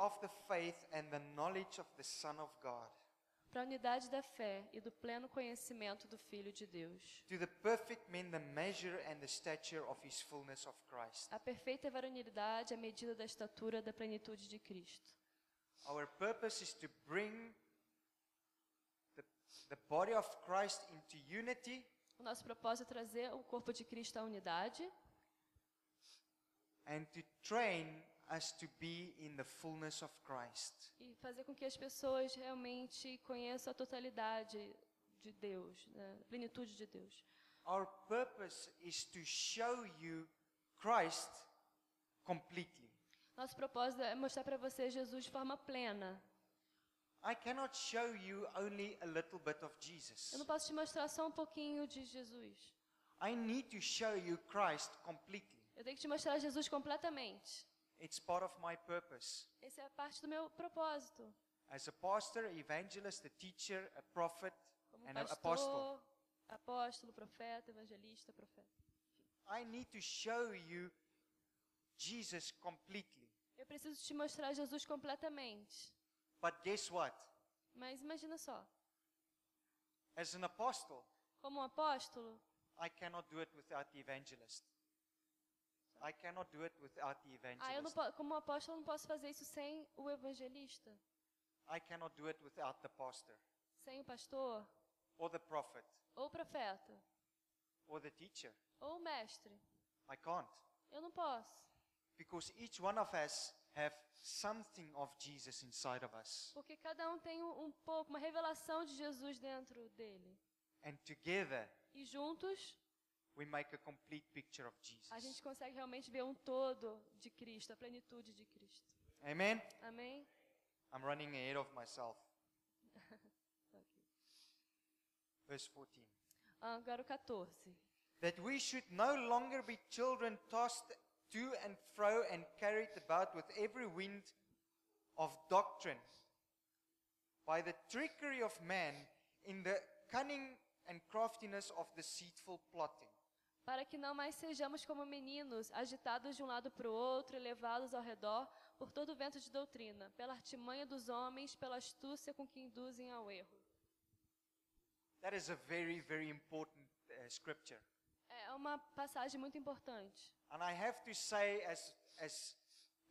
of the faith and the knowledge of the Son of God, para a unidade da fé e do pleno conhecimento do Filho de Deus, to the perfect man, the measure and the stature of his fullness of Christ. a perfeita varonilidade à medida da estatura da plenitude de Cristo. Our purpose is to bring the, the body of Christ into unity O nosso propósito é trazer o corpo de Cristo à unidade and to train us to be in the fullness of Christ. e fazer com que as pessoas realmente conheçam a totalidade de Deus, né? a plenitude de Deus. Our purpose is to show you Christ completely. Nosso propósito é mostrar para você Jesus de forma plena. I cannot show you only a little bit of Eu Jesus. não posso te mostrar só um pouquinho de Jesus. I need to show you Christ completely. Eu tenho que te mostrar Jesus completamente. It's part of my purpose. Essa é a parte do meu propósito. As a pastor, evangelist, a teacher, a prophet, Como and an apostle, pastor, apóstolo, profeta, evangelista, profeta. I need to show you Jesus completely. Eu preciso te mostrar Jesus completamente. But guess what? Mas imagina só, As an apostle, como um apóstolo, I cannot do it without the evangelist. I cannot do it without the ah, eu não evangelist. como apóstolo não posso fazer isso sem o evangelista, I cannot do it without the pastor, sem o pastor, or the prophet, ou o profeta, or the teacher. ou o mestre. I can't. Eu não posso, Because each one of us have something of Jesus inside of us. porque cada um tem um, um pouco, uma revelação de Jesus dentro dele. And together, E juntos we make a complete picture of Jesus. a gente consegue realmente ver um todo de Cristo, a plenitude de Cristo. Amen? Amém? I'm running ahead of myself. Ok. Verse 14. Agora o 14. That we should no longer be children tossed to and fro and carried about with every wind of doctrine by the trickery of man in the cunning and craftiness of deceitful plotting. Para que não mais sejamos como meninos, agitados de um lado para o outro e levados ao redor por todo o vento de doutrina, pela artimanha dos homens, pela astúcia com que induzem ao erro. That is a very, very important uh, scripture. É uma passagem muito importante. And I have to say, as, as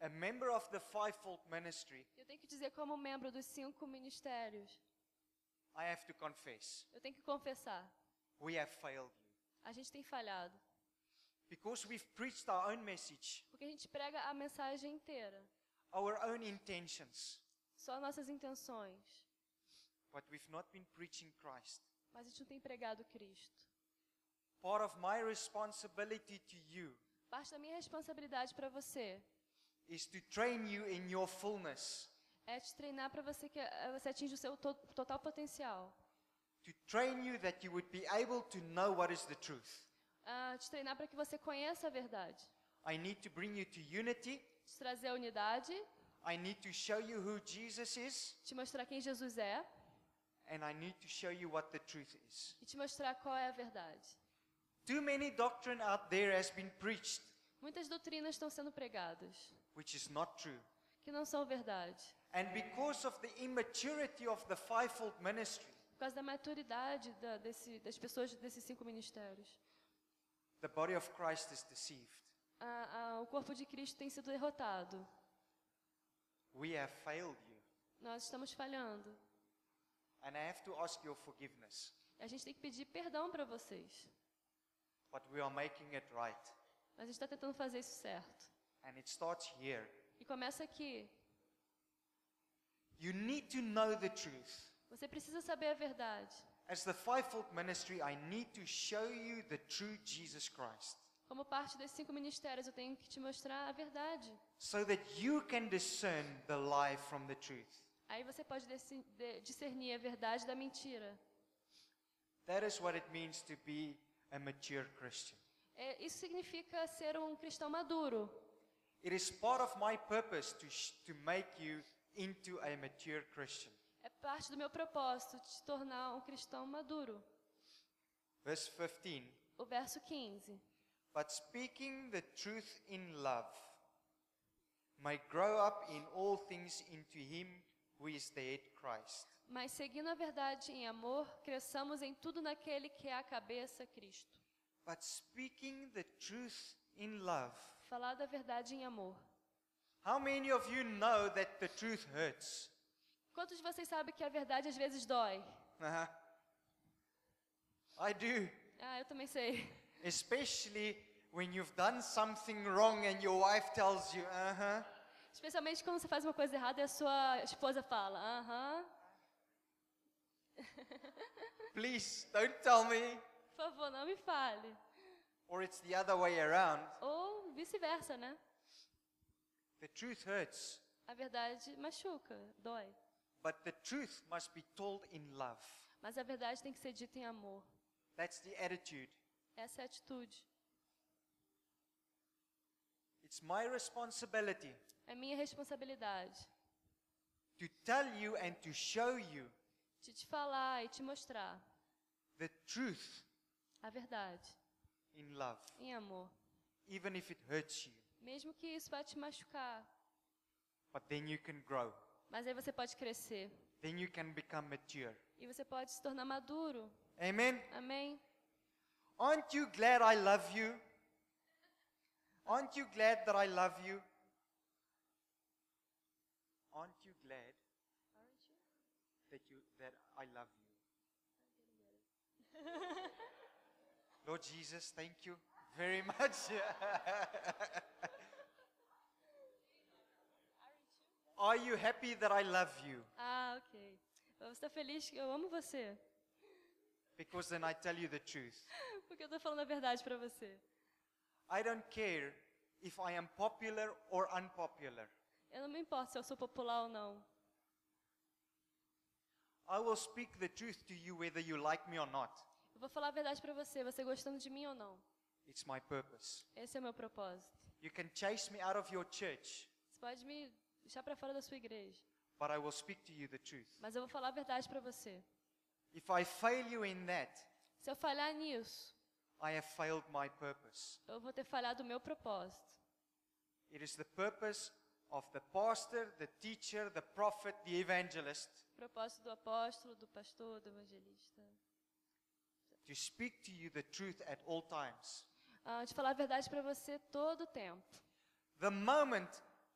a member of the fivefold ministry, Eu tenho que dizer, como membro dos cinco ministérios, I have to confess, eu tenho que confessar: we have failed. A gente tem falhado. Because we've preached our own message, Porque a gente prega a mensagem inteira, our own intentions, só nossas intenções, but we've not been preaching Christ. mas a gente não tem pregado Cristo. Part of my responsibility to you Parte da minha responsabilidade para você is to train you in your fullness, é te treinar para você que eh, você atinja o seu to- total potencial. To train you that you would be able to know what is the truth. Ah, te treinar para que você conheça a verdade. I need to bring you to unity. Te trazer a unidade, I need to show you who Jesus is, te mostrar quem Jesus é and I need to show you what the truth is. e te mostrar qual é a verdade. Too many doctrine out there has been preached, Muitas doutrinas estão sendo pregadas which is not true. que não são verdade. And because of the immaturity of the fivefold ministry, Por causa da maturidade da, desse, das pessoas desses cinco ministérios. the body of Christ is deceived. Ah, ah, o corpo de Cristo tem sido derrotado. We have failed you. Nós estamos falhando. And I have to ask your forgiveness. A gente tem que pedir perdão para vocês. But we are making it right. Mas a gente está tentando fazer isso certo. And it starts here. E começa aqui. You need to know the truth. Você precisa saber a verdade. As the fivefold ministry, I need to show you the true Jesus Christ Como parte desses cinco ministérios, eu tenho que te mostrar a verdade. so that you can discern the lie from the truth. Aí você pode discernir a verdade da mentira. That is what it means to be a mature Christian. É, isso significa ser um cristão maduro. It is part of my purpose to, to make you into a mature Christian. Parte do meu propósito te tornar um cristão maduro. Verse 15 O verso 15. But speaking the truth in love, may grow up in all things into him who is the head Christ. Mas seguindo a verdade em amor, cresçamos em tudo naquele que é a cabeça, Cristo. But speaking the truth in love. Falar da verdade em amor. How many of you know that the truth hurts? Quantos de vocês sabem que a verdade às vezes dói? Uh-huh. I do. Ah, eu também sei. Especially when you've done something wrong and your wife tells you, uh huh. Especialmente quando você faz uma coisa errada e a sua esposa fala, aham, Please don't tell me. por favor, não me fale. Or it's the other way around. Ou vice-versa, né? The truth hurts, A verdade machuca, dói. But the truth must be told in love. Mas a verdade tem que ser dita em amor. That's the attitude. Essa é a atitude. It's my responsibility É minha responsabilidade to tell you and to show you de te falar e te mostrar the truth a verdade in love, em amor. even if it hurts you. Mesmo que isso vá te machucar. But then you can grow. Mas aí você pode crescer. Then you can become mature. E você pode se tornar maduro. Amen. Amém? Aren't you glad I love you? Aren't you glad that I love you? Aren't you glad that you that I love you? Lord Jesus, thank you very much. Are you happy that I love you? Ah, ok. Você está feliz que eu amo você? Because then I tell you the truth. Porque eu estou falando a verdade para você. I don't care if I am popular or unpopular. Eu não me importo se eu sou popular ou não. I will speak the truth to you whether you like me or not. Eu vou falar a verdade para você, você gostando de mim ou não. It's my purpose. Esse é o meu propósito. You can chase me out of your church, Você pode me deixar para fora da sua igreja, but I will speak to you the truth. mas eu vou falar a verdade para você. If I fail you in that, Se eu falhar nisso, I have failed my purpose. eu vou ter falhado o meu propósito. It is the purpose of the pastor, the teacher, the prophet, the evangelist propósito do apóstolo, do pastor, do evangelista. to speak to you the truth at all times. Ah, de falar a verdade para você todo o tempo. The moment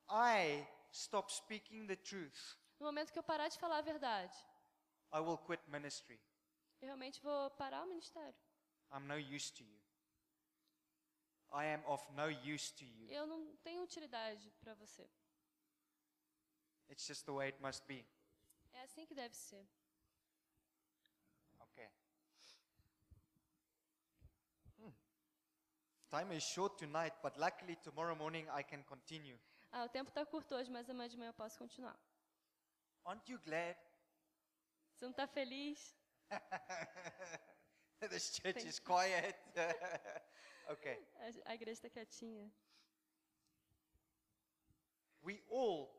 I stop speaking the truth, No momento que eu parar de falar a verdade, I will quit ministry. eu realmente vou parar o ministério. I'm no use to you. I am of no use to you. Eu não tenho utilidade para você. It's just the way it must be. É assim que deve ser. Okay. Hmm. Time is short tonight, but luckily tomorrow morning I can continue. Ah, o tempo está curto hoje, mas amanhã de manhã eu posso continuar. Aren't you glad Você não está feliz? this church is quiet? okay. A, a igreja está quietinha. We all,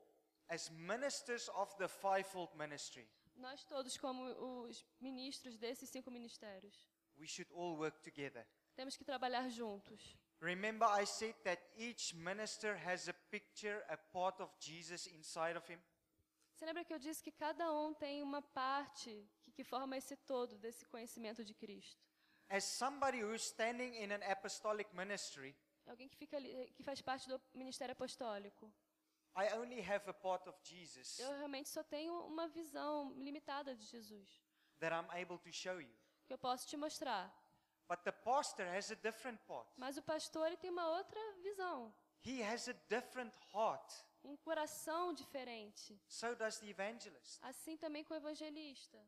as ministers of the fivefold ministry, Nós todos, como os ministros desses cinco ministérios, we should all work together. temos que trabalhar juntos. Remember, I said that each minister has a picture, a part of Jesus inside of him? Você lembra que eu disse que cada um tem uma parte que, que forma esse todo desse conhecimento de Cristo? As somebody who's standing in an apostolic ministry, Alguém que, fica ali, que faz parte do ministério apostólico. I only have a part of Jesus Eu realmente só tenho uma visão limitada de Jesus, that I'm able to show you. que eu posso te mostrar. But the pastor has a different part. Mas o pastor ele tem uma outra visão, He has a different heart. um coração diferente. So does the evangelist. Assim também com o evangelista.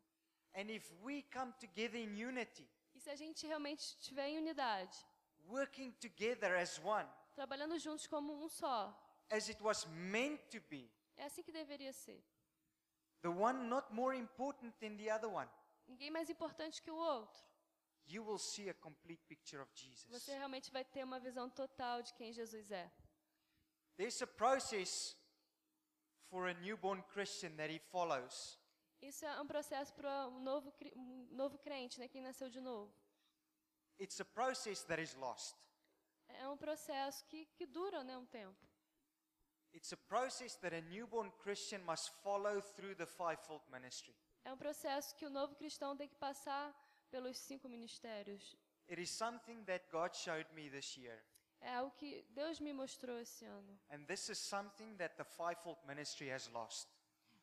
And if we come together in unity, E se a gente realmente estiver em unidade, working together as one, trabalhando juntos como um só, as it was meant to be, é assim que deveria ser. the one not more important than the other one, Ninguém mais importante que o outro. You will see a complete picture of Jesus. Você realmente vai ter uma visão total de quem Jesus é. There's a process for a newborn Christian that he follows. Isso é um processo para um novo, um novo crente, né, quem nasceu de novo. It's a process that is lost. É um processo que, que dura né, um tempo. It's a process that a newborn Christian must follow through the fivefold ministry. É um processo que o novo cristão tem que passar pelos cinco ministérios. It is something that God showed me this year. É algo que Deus me mostrou esse ano. And this is something that the fivefold ministry has lost.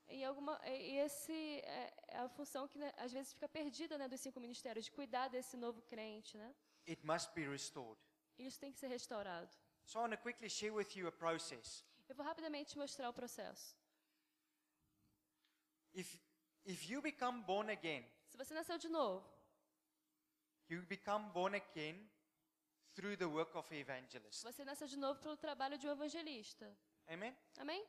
E, alguma, e esse é, é a função que né, às vezes fica perdida né, dos cinco ministérios, de cuidar desse novo crente. Né? It must be restored. Isso tem que ser restaurado. So I want to quickly share with you a process. Eu vou rapidamente mostrar o processo. If, if you become born again, Se você nasceu de novo, you become born again through the work of an evangelist. você nasceu de novo pelo trabalho de um evangelista. Amen? Amém?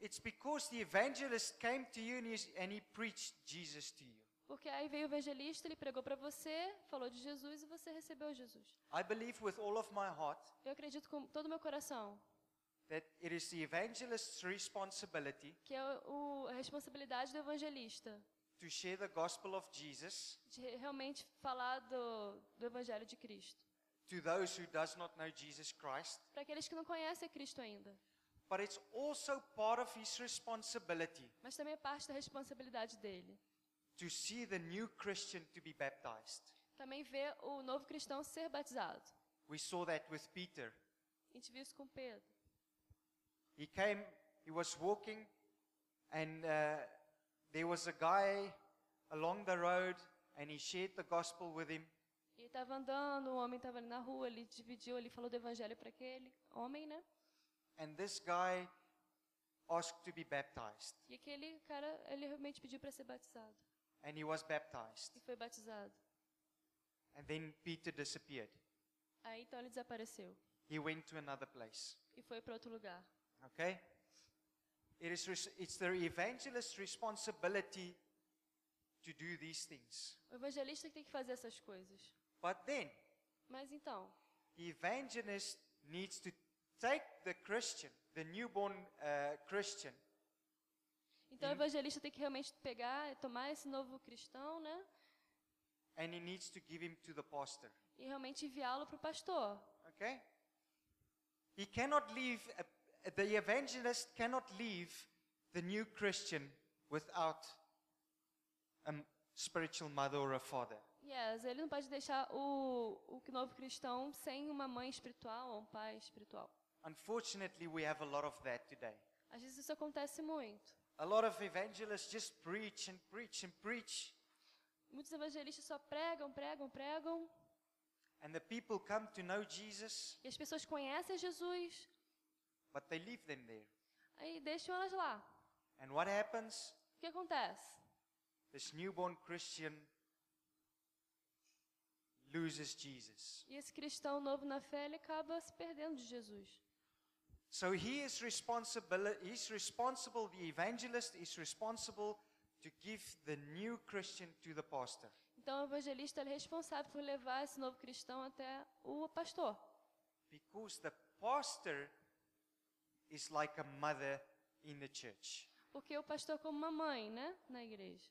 It's because the evangelist came to you and he preached Jesus to you. Porque aí veio o evangelista, ele pregou para você, falou de Jesus e você recebeu Jesus. I believe with all of my heart Eu acredito com todo o meu coração that it is the evangelist's responsibility que é o, a responsabilidade do evangelista to share the gospel of Jesus de re- realmente falar do, do evangelho de Cristo. to those who does not know Jesus Christ. Para aqueles que não conhecem Cristo ainda. But it's also part of his responsibility Mas também é parte da responsabilidade dele. to see the new Christian to be baptized. Também ver o novo cristão ser batizado. We saw that with Peter. A gente viu isso com Pedro. He came, he was walking, and uh, there was a guy along the road, and he shared the gospel with him. E estava andando, o homem estava ali na rua, ele dividiu, ele falou do evangelho para aquele homem, né? And this guy asked to be baptized, E aquele cara, ele realmente pediu para ser batizado. and he was baptized. E foi batizado. And then Peter disappeared. Aí então ele desapareceu. He went to another place. E foi para outro lugar. Okay? It is it's the evangelist's responsibility to do these things. O evangelista tem que fazer essas coisas. But then, Mas então, the evangelist needs to take the Christian, the newborn uh, Christian, então o evangelista tem que realmente pegar, tomar esse novo cristão, né? and he needs to give him to the pastor. E realmente enviá-lo para o pastor. Okay? He cannot leave, a, the evangelist cannot leave the new Christian without a spiritual mother or a father. Yes, ele não pode deixar o, o novo cristão sem uma mãe espiritual ou um pai espiritual. Unfortunately, we have a lot of that today. Às vezes isso acontece muito. A lot of evangelists just preach and preach and preach, Muitos evangelistas só pregam, pregam, pregam, and the people come to know Jesus, e as pessoas conhecem Jesus, but they leave them there. aí deixam elas lá. And what happens? O que acontece? This newborn Christian loses Jesus. E esse cristão novo na fé, ele acaba se perdendo de Jesus. So he is responsible, he's responsible, the evangelist is responsible to give the new Christian to the pastor. Então o evangelista é responsável por levar esse novo cristão até o pastor. Because the pastor is like a mother in the church. Porque o pastor é como uma mãe, né? Na igreja.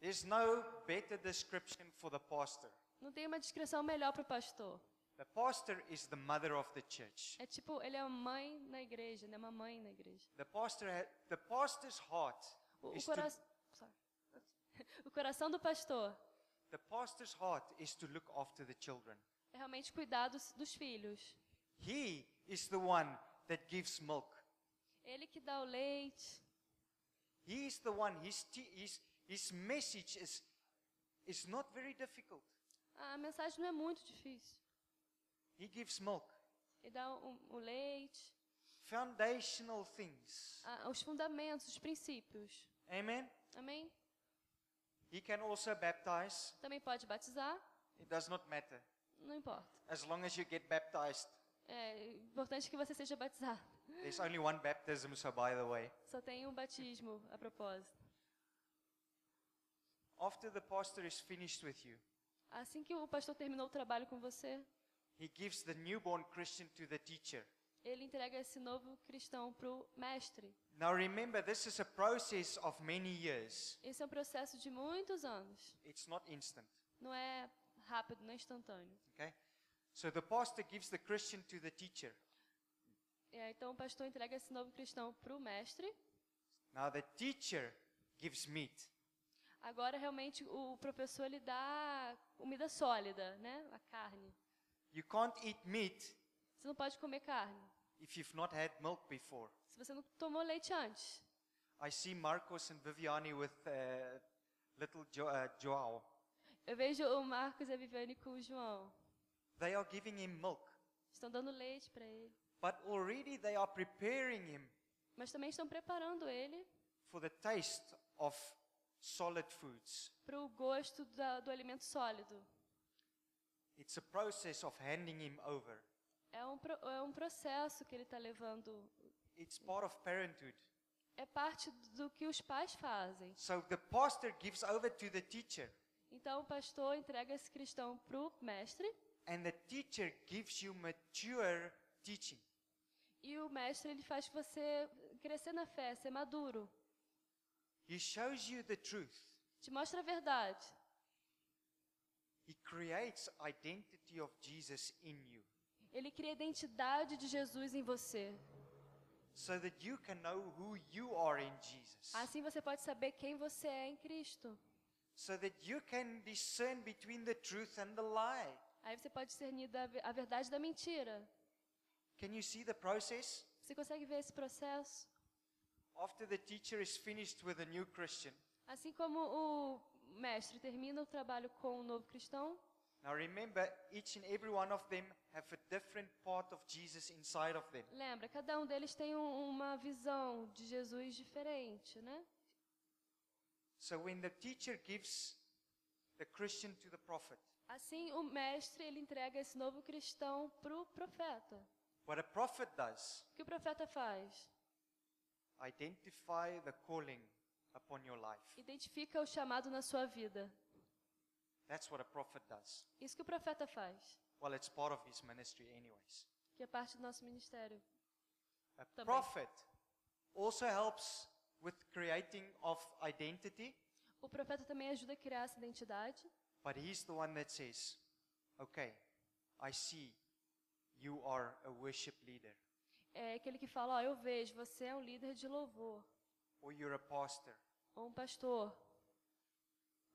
There's no better description for the pastor. Não tem uma descrição melhor para o pastor. The pastor is the mother of the church. É tipo, ele é uma mãe na igreja, né? Uma mãe na igreja. The pastor, the pastor's heart O, o, is to, cora... O coração do pastor the pastor's heart is to look after the children. é realmente cuidar dos, dos filhos. He is the one that gives milk. Ele que dá o leite. He is the one. His his his message is is not very difficult. A mensagem não é muito difícil. He gives milk, Ele dá o, o leite, foundational things. a- os fundamentos, os princípios. Amen. Amém? He can also baptize. Também pode batizar, It does not matter não importa. as long as you get baptized. É importante que você seja batizado. There's only one baptism, so by the way. Só tem um batismo a propósito. After the pastor is finished with you, Assim que o pastor terminou o trabalho com você, he gives the newborn Christian to the teacher. ele entrega esse novo cristão para o mestre. Now remember, this is a process of many years. Esse é um processo de muitos anos. It's not instant. Não é rápido, não é instantâneo. Okay? So the pastor gives the Christian to the teacher. Então o pastor entrega esse novo cristão para o mestre. Now the teacher gives meat. Agora realmente o professor ele dá comida sólida, né? A carne. You can't eat meat Você não pode comer carne if you've not had milk before. se você não tomou leite antes. I see Marcos and Viviani with uh, little jo- uh, Joao. Eu vejo o Marcos e a Viviane com o João. They are giving him milk, Estão dando leite para ele. but already they are preparing him Mas também estão preparando ele for the taste of solid foods. para o gosto da- do alimento sólido. It's a process of handing him over. É um, é um processo que ele está levando. It's part of parenthood. É parte do que os pais fazem. So the pastor gives over to the teacher, Então o pastor entrega esse cristão para o mestre and the teacher gives you mature teaching. e o mestre ele faz você crescer na fé, ser maduro. He shows you the truth. Te mostra a verdade. He creates identity of Jesus in you Ele cria a identidade de Jesus em você. so that you can know who you are in Jesus. Assim você pode saber quem você é em Cristo. So that you can discern between the truth and the lie. Aí você pode discernir a verdade da mentira. Can you see the process? Você consegue ver esse processo? After the teacher is finished with a new Christian, Assim como o mestre termina o trabalho com o novo cristão, now remember, each and every one of them have a different part of Jesus inside of them. lembra, cada um deles tem um- uma visão de Jesus diferente, né? So when the teacher gives the Christian to the prophet, Assim, o mestre ele entrega esse novo cristão para o profeta. what a prophet does, O que o profeta faz? identify the calling upon your life. Identifica o chamado na sua vida. That's what a prophet does. Isso que o profeta faz, Well, it's part of his ministry, anyways. que é parte do nosso ministério. A Também. prophet also helps with creating of identity, O profeta também ajuda a criar essa identidade, but he's the one that says, okay, I see you are a worship leader, é aquele que fala, ó, eu vejo, você é um líder de louvor, or you're a pastor, ou um pastor,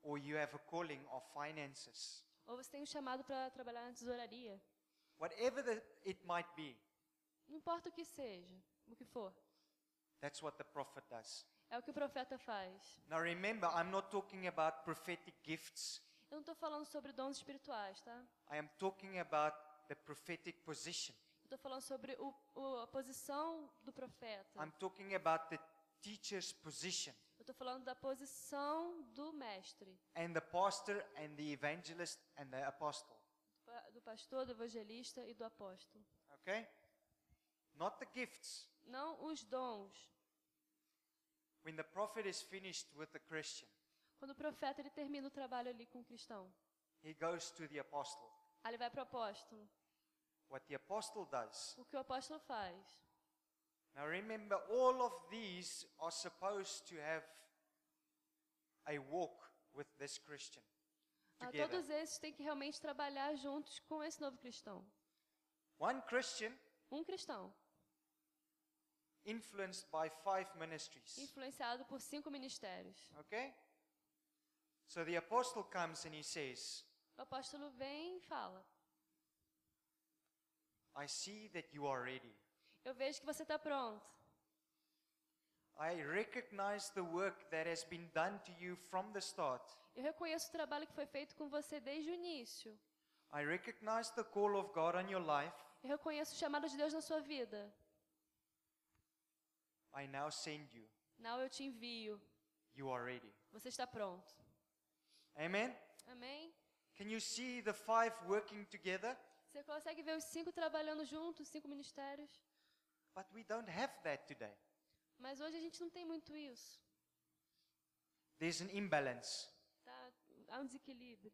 or you have a calling of finances. ou você tem um chamado para trabalhar na tesouraria. Whatever the, it might be, Não importa o que seja, o que for. that's what the prophet does. É o que o profeta faz. Now remember, I'm not talking about prophetic gifts. Eu não estou falando sobre dons espirituais, tá? I am talking about the prophetic position. Estou falando sobre o, o- a posição do profeta. I'm talking about the teacher's position Eu estou falando da posição do mestre, and the pastor and the evangelist and the apostle. do pastor, do evangelista e do apóstolo. Okay? Not the gifts. Não os dons. When the prophet is finished with the Christian, Quando o profeta ele termina o trabalho ali com o cristão, he goes to the apostle. aí ele vai para o apóstolo. What the apostle does. O que o apóstolo faz? Now remember, all of these are supposed to have a walk with this Christian Ah, todos esses têm que realmente trabalhar juntos com esse novo cristão. One Christian Um cristão, influenced by five ministries. influenciado por cinco ministérios. Okay? So the apostle comes and he says, O apóstolo vem e fala: I see that you are ready. Eu vejo que você está pronto. I recognize the work that has been done to you from the start. Eu reconheço o trabalho que foi feito com você desde o início. I recognize the call of God on your life. Eu reconheço o chamado de Deus na sua vida. I now send you. Não, eu te envio. You are ready. Você está pronto. Amen? Amém? Can you see the five working together? Você consegue ver os cinco trabalhando juntos, os cinco ministérios? But we don't have that today. Mas hoje a gente não tem muito isso. There's an imbalance. Tá? Há um desequilíbrio.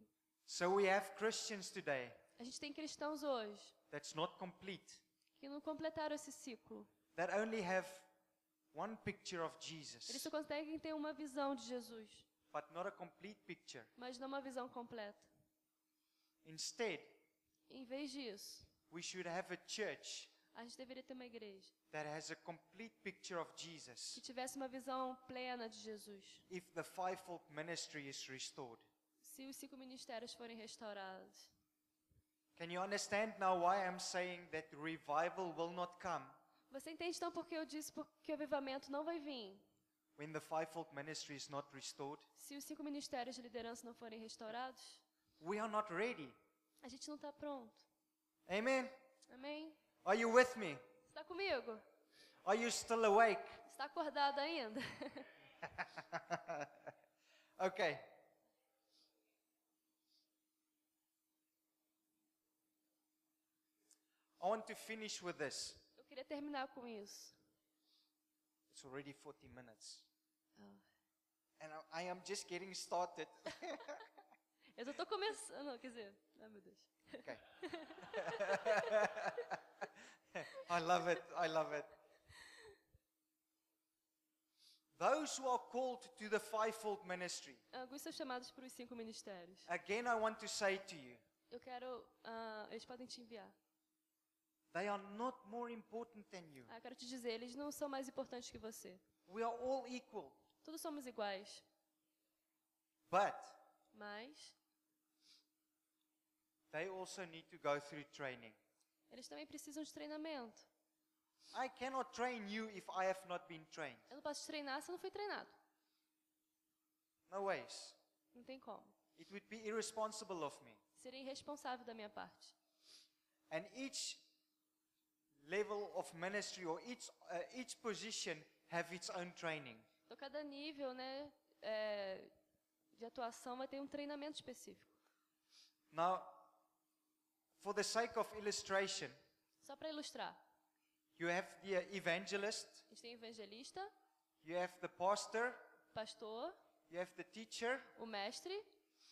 So we have Christians today A gente tem cristãos hoje that's not complete, que não completaram esse ciclo. that only have one picture of Eles Jesus, só conseguem ter uma visão de Jesus, but not a complete picture. mas não uma visão completa. Instead, Em vez disso, we should have a church A gente deveria ter uma igreja that has a complete picture of que Jesus tivesse uma visão plena de Jesus. if the fivefold ministry is restored. Se os cinco ministérios forem restaurados. Can you understand now why I'm saying that revival will not come Você entende então por que eu disse por- que o avivamento não vai vir when the fivefold ministry is not restored? se os cinco ministérios de liderança não forem restaurados? We are not ready. A gente não está pronto. Amen. Amém? Are you with me? Está comigo? Are you still awake? Está acordado ainda? Okay. I want to finish with this. Eu queria terminar com isso. It's already 40 minutes. Ah. And I, I am just getting started. Eu só estou começando, quer dizer, ai meu Deus. Okay. I love it. I love it. Those who are called to the fivefold ministry, Alguns são chamados para os cinco ministérios. again, I want to say to you, Eu quero, ah, eles podem te enviar. They are not more important than you. Ah, quero te dizer, eles não são mais importantes que você. We are all equal. Todos somos iguais, But mas they also need to go through training. eles também precisam de treinamento. I cannot train you if I have not been trained. Eu não posso te treinar se eu não fui treinado. No ways. Não tem como. It would be irresponsible of me. Seria irresponsável da minha parte. And each level of ministry or each, uh, each position have its own training. Então, cada nível né, é, de atuação vai ter um treinamento específico. Now, for the sake of illustration, Só para ilustrar, you have the a evangelist, gente tem evangelista, you have the pastor, pastor, you have the teacher, o mestre,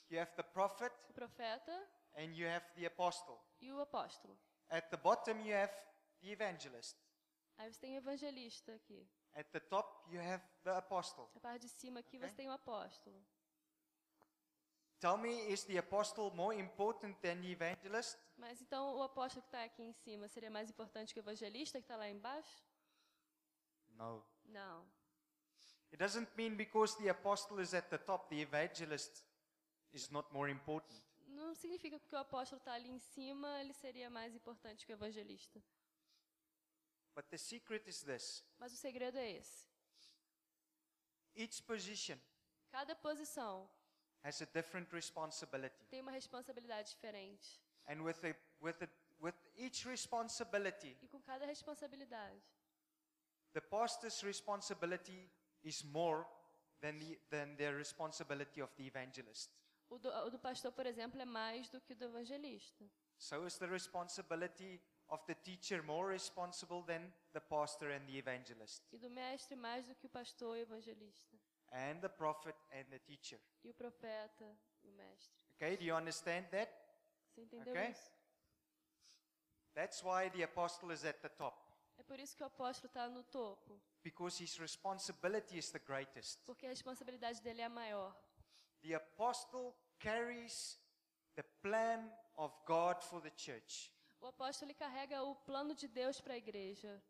you have the prophet, o profeta and you have the apostle. e o apóstolo. At the bottom, you have the evangelist. Aí você tem o evangelista aqui. At the top, you have the apostle. Na parte de cima aqui Ok. você tem o apóstolo. Tell me, is the apostle more important than the evangelist? Mas então o apóstolo que está aqui em cima seria mais importante que o evangelista que está lá embaixo? No. Não. It doesn't mean because the apostle is at the top, the evangelist is not more important. Não significa que o apóstolo está ali em cima, ele seria mais importante que o evangelista. But the secret is this Mas o segredo é esse. each position Cada posição has a different responsibility. tem uma responsabilidade diferente. And with, the, with, the, with each responsibility, E com cada responsabilidade, the pastor's responsibility is more than the, than the responsibility of the evangelist. o do, o do pastor, por exemplo, é mais do que o do evangelista. So is the responsibility of the teacher more responsible than the pastor and the evangelist, E do mestre mais do que o pastor e o evangelista. and the prophet and the teacher. E o profeta e o mestre. Okay, do you understand that? Você entendeu Ok. isso? That's why the apostle is at the top, É por isso que o apóstolo está no topo. because his responsibility is the greatest. Porque a responsabilidade dele é a maior. The apostle carries the plan of God for the church. O apóstolo ele carrega o plano de Deus para a igreja.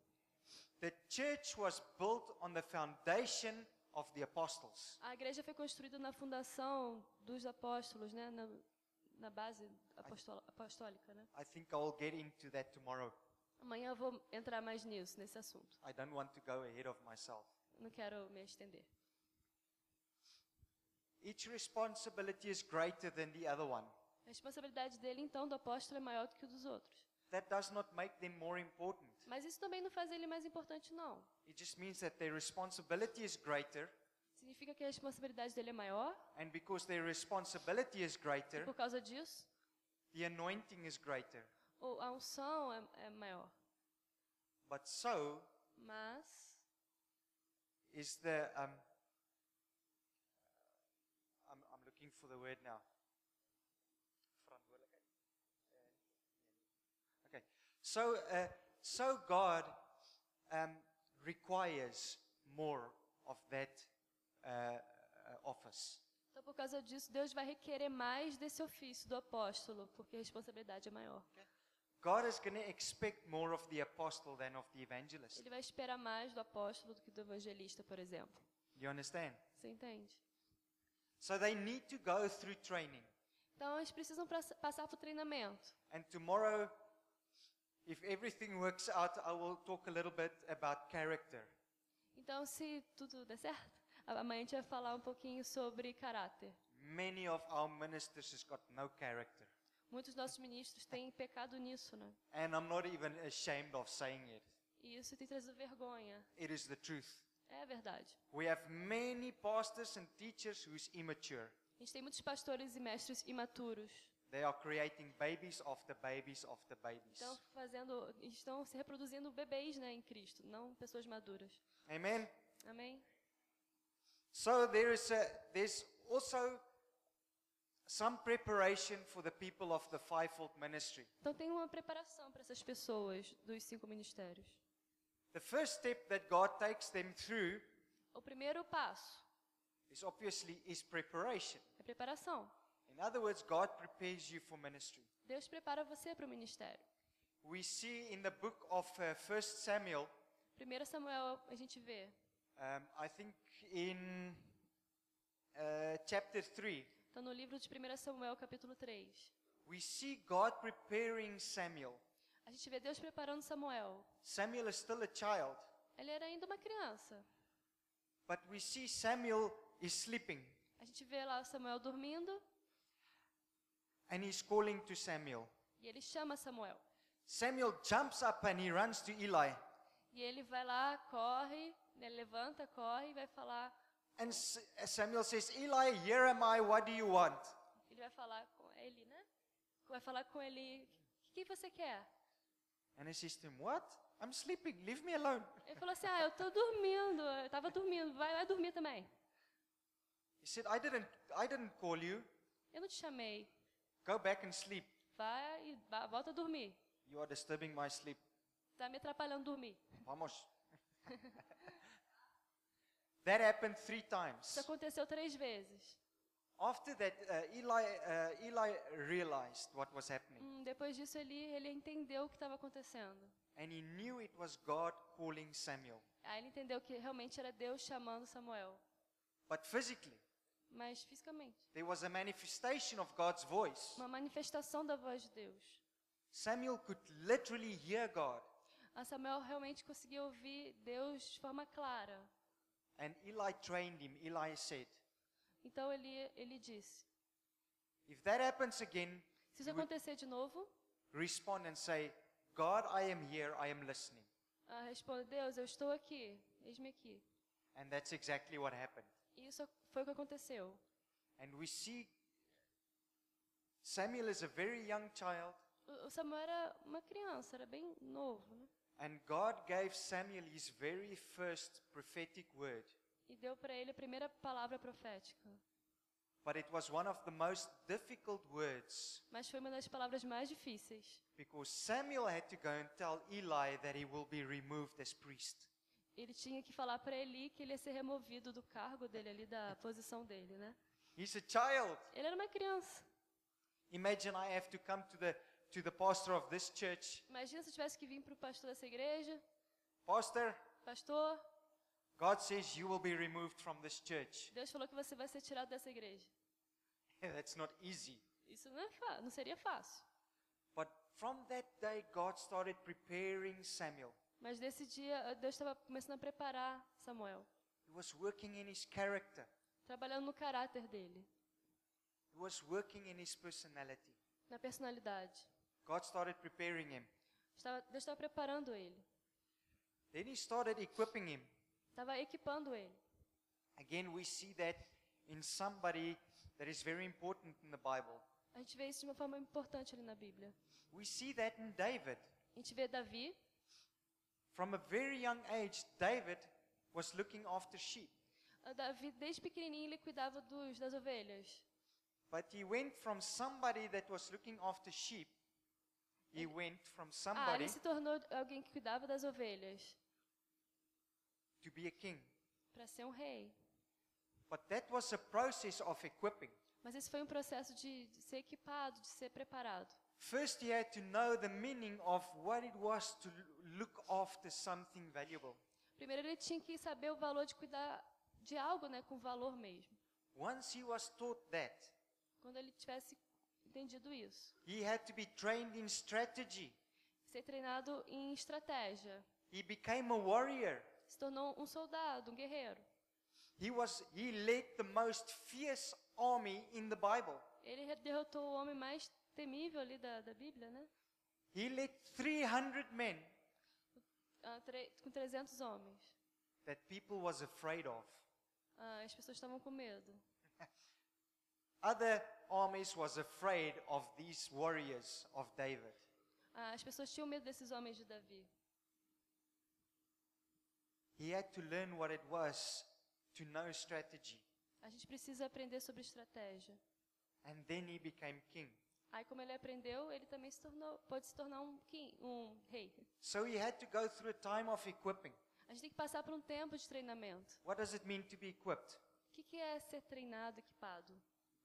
The church was built on the foundation of the apostles. A igreja foi construída na fundação dos apóstolos, né? na, na base apostol- apostólica. Né? I think I'll get into that tomorrow. Amanhã eu vou entrar mais nisso, nesse assunto. I don't want to go ahead of myself. Não quero me estender. Each responsibility is greater than the other one. A responsabilidade dele, então, do apóstolo é maior do que o dos outros. That does not make them more important. Mas isso também não faz ele mais importante, não. It just means that their responsibility is greater, Significa que a responsabilidade dele é maior, and because their responsibility is e greater, por causa disso, the anointing is greater. o- a unção é, é maior. But so Mas is the um, I'm, I'm looking for the word now. Verantwoordelikheid. Uh, Okay, so uh, so God um, requires more of that uh, uh, office. Então, por causa disso, Deus vai requerer mais desse ofício do apóstolo, porque a responsabilidade é maior. God is going to expect more of the apostle than of the evangelist. Ele vai esperar mais do apóstolo do que do evangelista, por exemplo. You understand? Você entende? So they need to go through training. Então eles precisam passar por treinamento. And tomorrow, if everything works out, I will talk a little bit about character. Então, se tudo der certo, amanhã a gente vai falar um pouquinho sobre caráter. Many of our ministers has got no character. Muitos nossos ministros têm pecado nisso, né? And I'm not even ashamed of saying it. E isso tem trazido vergonha. It is the truth. É verdade. We have many pastors and teachers who's immature. A gente tem muitos pastores e mestres imaturos. They are creating babies after babies after babies. Estão fazendo, estão se reproduzindo bebês, né, em Cristo, não pessoas maduras. Amen. Amém? So there is a, there's also some preparation for the people of the fivefold ministry. Então tem uma preparação para essas pessoas dos cinco ministérios. The first step that God takes them through O primeiro passo is obviously is preparation. é preparação. In other words, God prepares you for ministry. Deus prepara você para o ministério. We see in the book of uh, 1 Samuel, 1 Samuel a gente vê, um, I think in uh, chapter 3, está no livro de 1 Samuel capítulo 3. we see God preparing Samuel. A gente vê Deus preparando Samuel. Samuel is still a child, Ele era ainda uma criança. but we see Samuel is sleeping A gente vê lá Samuel dormindo and he's calling to Samuel. e ele chama Samuel. Samuel jumps up and he runs to Eli. E ele vai lá, corre, né, levanta, corre e vai falar. And S- Samuel says, Eli, here am I, what do you want? Ele vai falar com ele, né? Vai falar com ele. O que você quer? And he says to him, What? I'm sleeping, leave me alone. Ele falou assim: Ah, eu tô dormindo. Eu tava dormindo. Vai, vai dormir também. He said, I didn't, I didn't call you. Eu não te chamei. Go back and sleep. Vai e volta a dormir. You are disturbing my sleep. Tá me atrapalhando dormir. Vamos. that happened three Isso times. aconteceu três vezes. After that, uh, Eli, uh, Eli realized what was happening. Hum, depois disso, ele, ele entendeu o que estava acontecendo. And he knew it was God calling Samuel. Aí ele entendeu que realmente era Deus chamando Samuel. But physically, Mas fisicamente. there was a manifestation of God's voice. Uma manifestação da voz de Deus. Samuel could literally hear God. A Samuel realmente conseguia ouvir Deus de forma clara. And Eli trained him. Eli said, Então ele, ele disse: If that happens again, Se isso acontecer de novo, respond and say, God, I am here, I am listening. ah, responda: Deus, eu estou aqui, eis-me aqui. And that's exactly what happened. Isso foi o que aconteceu. And we see Samuel is a very young child, o Samuel era uma criança, era bem novo, né? and God gave Samuel his very first prophetic word. E deu para ele a primeira palavra profética. But it was one of the most difficult words Mas foi uma das palavras mais difíceis. because Samuel had to go and tell Eli that he will be removed as priest. Ele tinha que falar para Eli que ele ia ser removido do cargo dele ali, da posição dele, né? He's a child. Ele era uma criança. Imagine I have to come to the to the pastor of this church. Imagina se eu tivesse que vir para o pastor dessa igreja. Pastor, Pastor, God says you will be removed from this church. Deus falou que você vai ser tirado dessa igreja. That's not easy. Isso não, é não seria fácil. But from that day, God started preparing Samuel. Mas nesse dia, eh, Deus estava começando a preparar Samuel. He was working in his character. Trabalhando no caráter dele, He was working in his personality. na personalidade. God started preparing him. Estava, Deus estava preparando ele. Then he started equipping him. Estava equipando ele. Again, we see that in somebody that is very important in the Bible. A gente vê isso de uma forma importante ali na Bíblia. We see that in David. A gente vê Davi. From a very young age, David was looking after sheep. Davi, desde pequenininho, ele cuidava dos, das ovelhas. But he went from somebody that was looking after sheep, he went from Ah, somebody ele se tornou alguém que cuidava das ovelhas to be a king. para ser um rei. But that was a process of equipping. Mas esse foi um processo de, de ser equipado, de ser preparado. First, he had to know the meaning of what it was to look after something valuable. Primeiro ele tinha que saber o valor de cuidar de algo, né, com valor mesmo. Once he was taught that, Quando ele tivesse entendido isso, he had to be trained in strategy. ser treinado em estratégia, He became a warrior. se tornou um soldado, um guerreiro. He was he led the most fierce army in the Bible. Ele derrotou o homem mais temível ali da, da Bíblia, né? He led 300 men tre- com 300 homens. that people was afraid of. Ah, as pessoas estavam com medo. Other armies was afraid of these warriors of David. Ah, as pessoas tinham medo desses homens de Davi. He had to learn what it was to know strategy. A gente precisa aprender sobre estratégia. And then he became king. Aí, como ele aprendeu, ele também se tornou, pode se tornar um, um rei. So he had to go through a time of equipping. A gente tem que passar por um tempo de treinamento. What does it mean to be equipped? O que, que é ser treinado, equipado?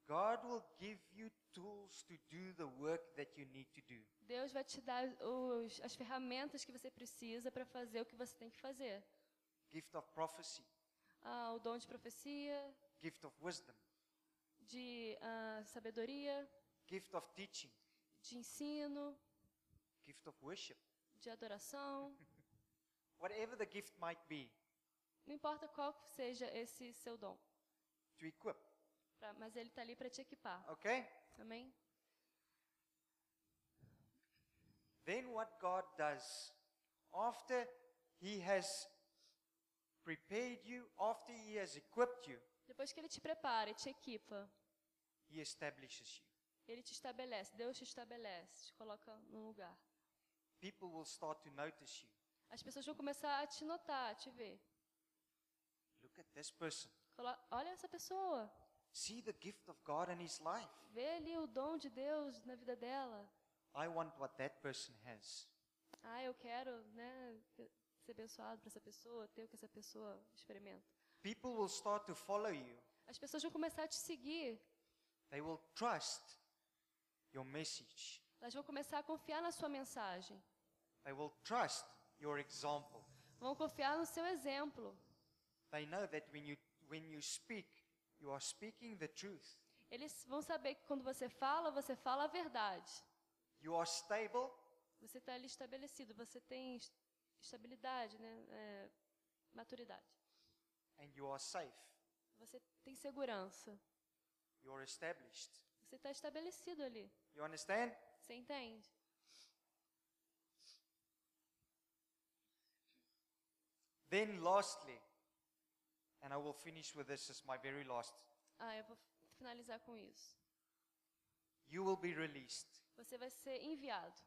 God will give you tools to do the work that you need to do. Deus vai te dar os, as ferramentas que você precisa para fazer o que você tem que fazer. Gift of prophecy, Ah, o dom de profecia, gift of wisdom, de ah, sabedoria, gift of teaching, de ensino, gift of worship. de adoração. Whatever the gift might be, Não importa qual seja esse seu dom, to equip. pra- mas ele está ali para te equipar. Okay? Amém? Then what God does, after He has prepared you, after He has equipped you, Depois que ele te prepara e te equipa, He establishes you. Ele te estabelece, Deus te estabelece, te coloca num lugar. People will start to notice you. As pessoas vão começar a te notar, a te ver. Look at this person. Olha essa pessoa, See the gift of God in his life. vê ali o dom de Deus na vida dela. I want what that person has. Ah, eu quero, né, ser abençoado para essa pessoa, ter o que essa pessoa experimenta. People will start to follow you. As pessoas vão começar a te seguir, They will trust your message. elas vão começar a confiar na sua mensagem, They will trust your example. vão confiar no seu exemplo. They know that when you when you speak, you are speaking the truth. Eles vão saber que quando você fala, você fala a verdade. You are stable Você está ali estabelecido, você tem es- estabilidade, né, é, maturidade. and you are safe. Você tem segurança. You are established. Você está estabelecido ali. You understand? Você entende? Then lastly, and I will finish with this as my very last. Ah, eu vou finalizar com isso. You will be released. Você vai ser enviado.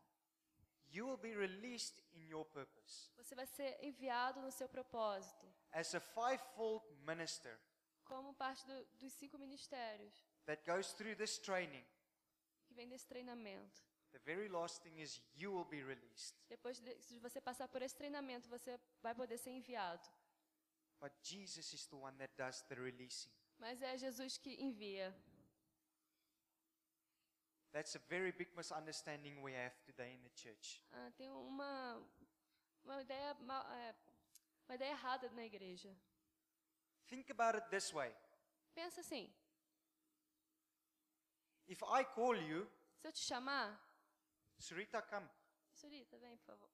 You will be released in your purpose. Você vai ser enviado no seu propósito, As a fivefold minister como parte do- dos cinco ministérios that goes through this training, que vem desse treinamento. the very last thing is you will be released. Depois de você passar por esse treinamento, você vai poder ser enviado. But Jesus is the one that does the releasing. Mas é Jesus que envia. That's a very big misunderstanding we have today in the church. Ah, tem uma, uma, ideia, é, uma ideia errada na igreja. Think about it this way. Pensa assim: If I call you, se eu te chamar, Sarita, come. Surita, vem, por favor.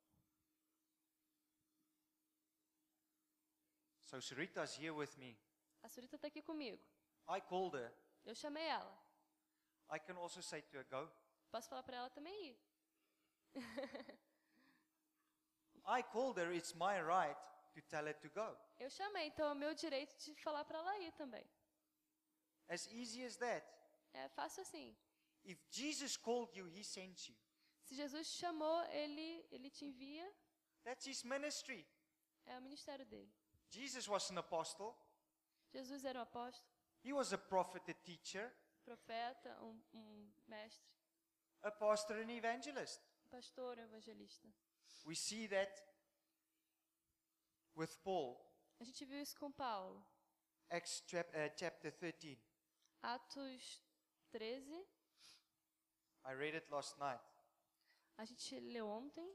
So Sarita's here with me. A Surita está aqui comigo. I called her. Eu chamei ela. I can also say to her, go. Posso falar para ela também ir. I called her, it's my right to tell her to go. Eu chamei, então é meu direito de falar para ela ir também. As easy as that. É fácil assim. If Jesus called you, he sent you. Se Jesus chamou, ele, ele te envia. That's his ministry. É o ministério dele. Jesus was an apostle. Jesus era um apóstolo, He was a prophet, a teacher, profeta, um, um mestre, a pastor, an evangelist. pastor, evangelista. We see that with Paul, A gente viu isso com Paulo. Acts uh, chapter 13. Atos 13. I read it last night. A gente leu ontem.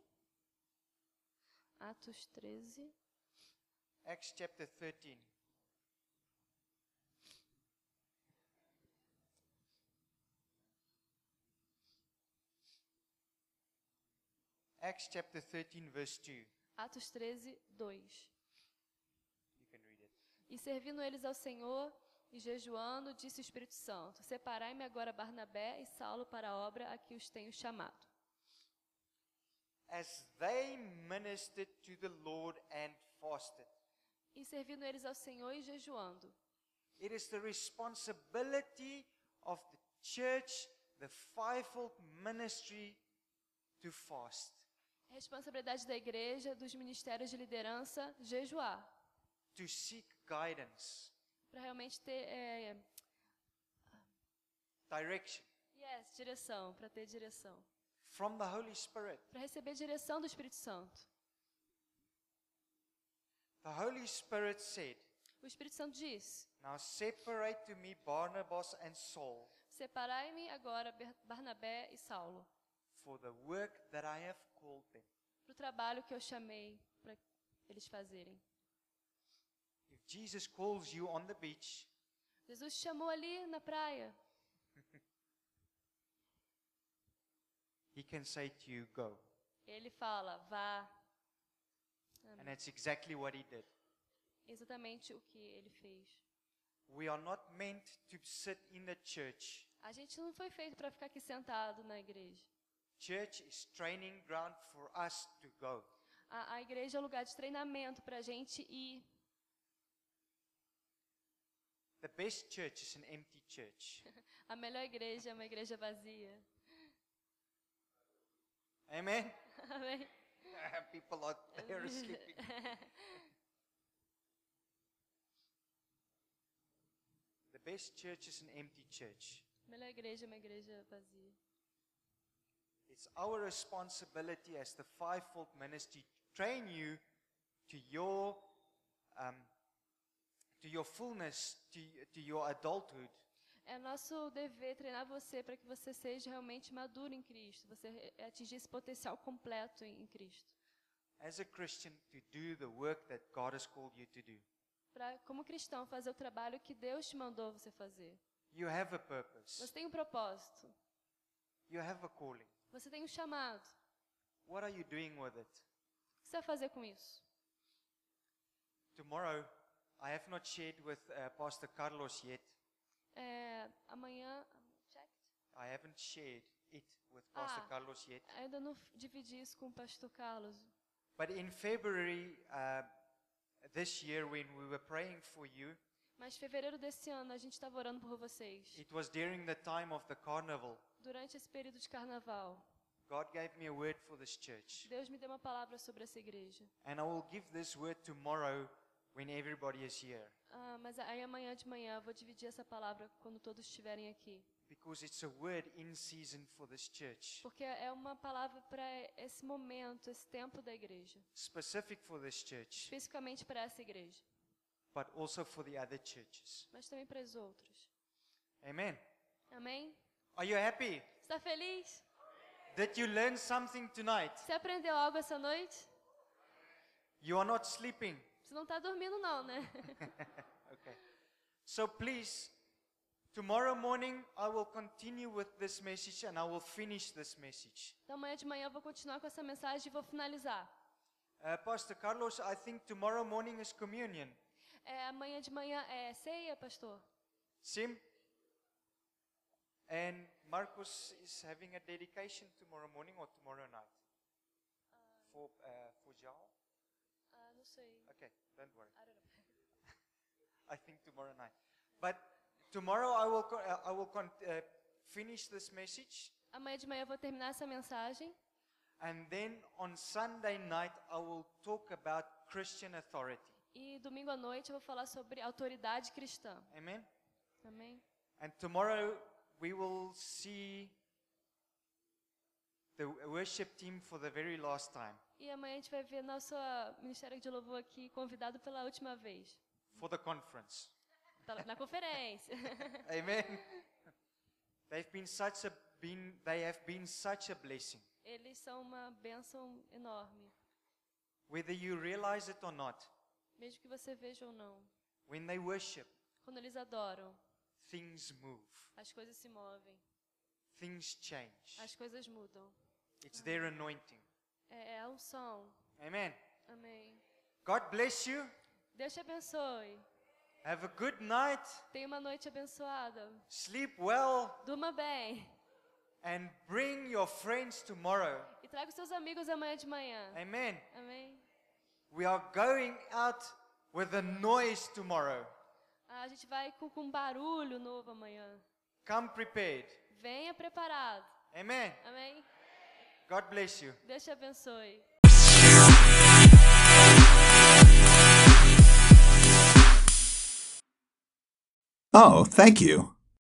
Atos 13. Acts chapter 13. Acts chapter 13, verse 2. Atos 13, 2. You can read it. E servindo eles ao Senhor e jejuando, disse o Espírito Santo: Separai-me agora Barnabé e Saulo para a obra a que os tenho chamado. As they ministered to the Lord and fasted. E servindo eles ao Senhor e jejuando. It is the responsibility of the church, the fivefold ministry, to fast, É responsabilidade da igreja, dos ministérios de liderança, jejuar. to seek guidance, Para realmente ter é, direction yes, direção, para ter direção. from the Holy Spirit. Para receber direção do Espírito Santo. The Holy Spirit said, O Espírito Santo diz: Now separate to me Barnabas and Saul Separai-me agora Barnabé e Saulo for the work that I have called them. para o trabalho que eu chamei para eles fazerem. Jesus calls you on the beach, Jesus te chamou ali na praia. he can say to you, Go. Ele fala: vá. And that's exactly what he did. Exatamente o que ele fez. We are not meant to sit in the church. A gente não foi feito para ficar aqui sentado na igreja. Church is training ground for us to go. A, a igreja é um lugar de treinamento para a gente ir. The best church is an empty church. A melhor igreja é uma igreja vazia. Amen. Amém? People are there sleeping. The best church is an empty church. Melhor igreja é uma igreja vazia. It's our responsibility as the fivefold ministry to train you to your um, to your fullness, to, to your adulthood, É nosso dever treinar você para que você seja realmente maduro em Cristo, você atingir esse potencial completo em Cristo. as a Christian, to do the work that God has called you to do. Para, como cristão, fazer o trabalho que Deus te mandou você fazer. You have a purpose. Você tem um propósito, You have a calling. você tem um chamado. What are you doing with it? O que você vai fazer com isso? Tomorrow, I have not shared with uh, Pastor Carlos yet. É, amanhã. I haven't shared it with Pastor Ah. Carlos yet. Ainda não dividi isso com o pastor Carlos. But in February uh, this year, when we were praying for you, Mas fevereiro desse ano a gente estava orando por vocês. it was during the time of the carnival. Durante esse período de carnaval, God gave me a word for this church. Deus me deu uma palavra sobre essa igreja. And I will give this word tomorrow when everybody is here. Ah, mas aí amanhã de manhã eu vou dividir essa palavra quando todos estiverem aqui. Because it's a word in season for this church, Porque é uma palavra para esse momento, esse tempo da igreja. specific for this church, Especificamente para essa igreja. but also for the other churches. Mas também para as outras. Amen. Amém? Are you happy? Está feliz? Did you learn something tonight? Você aprendeu algo essa noite? You are not sleeping. Você não está dormindo não, né? Okay. So please, tomorrow morning I will continue with this message and I will finish this message. Então amanhã de manhã eu vou continuar com essa mensagem e vou finalizar. Uh, Pastor Carlos, I think tomorrow morning is communion. É, amanhã de manhã é ceia, pastor? Sim? And Marcus is having a dedication tomorrow morning or tomorrow night? For, uh, for Jao? Não sei. Okay, don't worry. I don't know. I think tomorrow night. But tomorrow I will, uh, I will con- uh, finish this message. Amanhã de manhã eu vou terminar essa mensagem. And then on Sunday night, I will talk about Christian authority. E domingo à noite eu vou falar sobre autoridade cristã. Amen? Amém? And tomorrow, we will see the worship team for the very last time, E amanhã a gente vai ver nosso ah, Ministério de Louvor aqui convidado pela última vez. for the conference. Na conferência. Amen? They've been such a been they have been such a blessing. Eles são uma bênção enorme, Whether you realize it or not, mesmo que você veja ou não. when they worship, Quando eles adoram, things move. as coisas se movem, Things change. as coisas mudam. It's their anointing. É, é a unção. Amen. Amém. God bless you. Deus te abençoe. Have a good night. Tenha uma noite abençoada. Sleep well Durma bem. and bring your friends tomorrow. E traga os seus amigos amanhã de manhã. Amen. Amém. We are going out with a noise tomorrow. Ah, A gente vai com, com barulho novo amanhã. Come prepared. Venha preparado. Amen. Amém. God bless you. Deus te abençoe. Oh, thank you.